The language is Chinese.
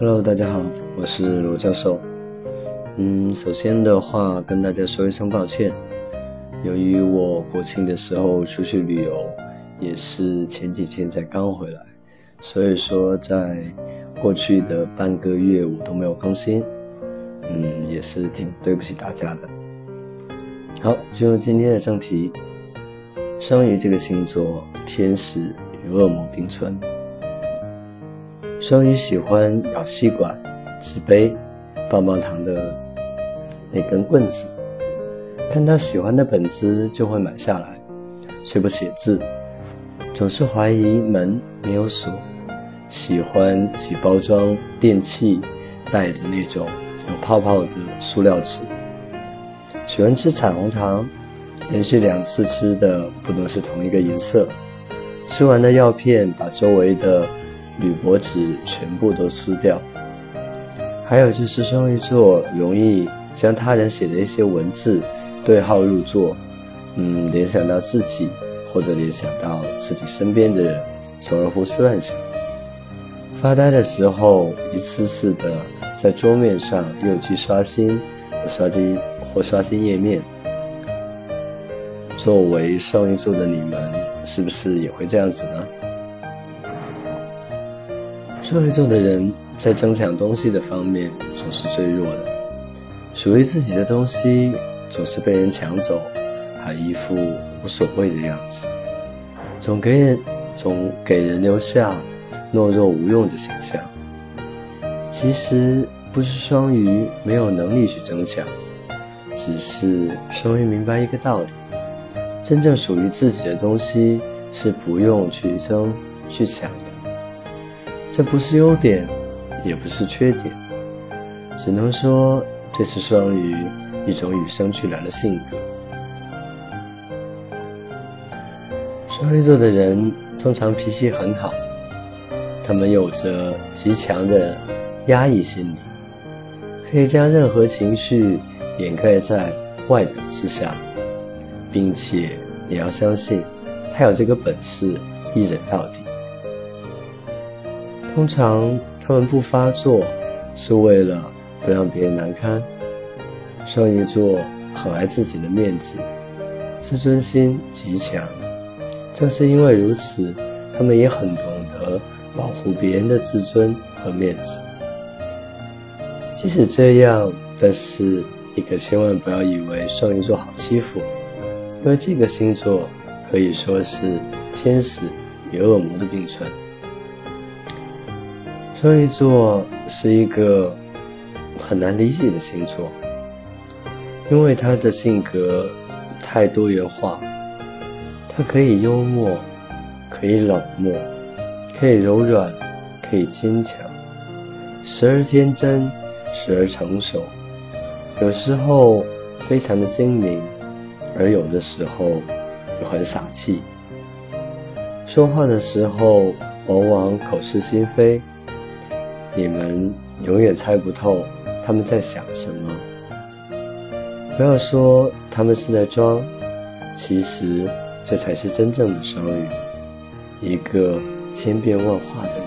Hello，大家好，我是罗教授。嗯，首先的话跟大家说一声抱歉，由于我国庆的时候出去旅游，也是前几天才刚回来，所以说在过去的半个月我都没有更新。嗯，也是挺对不起大家的。好，进入今天的正题，双鱼这个星座，天使与恶魔并存。双鱼喜欢咬吸管、纸杯、棒棒糖的那根棍子，看到喜欢的本子就会买下来，却不写字，总是怀疑门没有锁，喜欢挤包装电器袋的那种有泡泡的塑料纸，喜欢吃彩虹糖，连续两次吃的不都是同一个颜色，吃完的药片把周围的。铝箔纸全部都撕掉。还有就是双鱼座容易将他人写的一些文字对号入座，嗯，联想到自己或者联想到自己身边的人，从而胡思乱想。发呆的时候，一次次的在桌面上右击刷新刷新或刷新页面。作为双鱼座的你们，是不是也会这样子呢？双鱼座的人在争抢东西的方面总是最弱的，属于自己的东西总是被人抢走，还一副无所谓的样子，总给人总给人留下懦弱无用的形象。其实不是双鱼没有能力去争抢，只是双鱼明白一个道理：真正属于自己的东西是不用去争去抢的。这不是优点，也不是缺点，只能说这是双鱼一种与生俱来的性格。双鱼座的人通常脾气很好，他们有着极强的压抑心理，可以将任何情绪掩盖在外表之下，并且也要相信他有这个本事一忍到底。通常他们不发作，是为了不让别人难堪。双鱼座很爱自己的面子，自尊心极强。正是因为如此，他们也很懂得保护别人的自尊和面子。即使这样，但是你可千万不要以为双鱼座好欺负，因为这个星座可以说是天使与恶魔的并存。双鱼座是一个很难理解的星座，因为他的性格太多元化，他可以幽默，可以冷漠，可以柔软，可以坚强，时而天真，时而成熟，有时候非常的精明，而有的时候又很傻气。说话的时候往往口是心非。你们永远猜不透他们在想什么。不要说他们是在装，其实这才是真正的双鱼，一个千变万化的。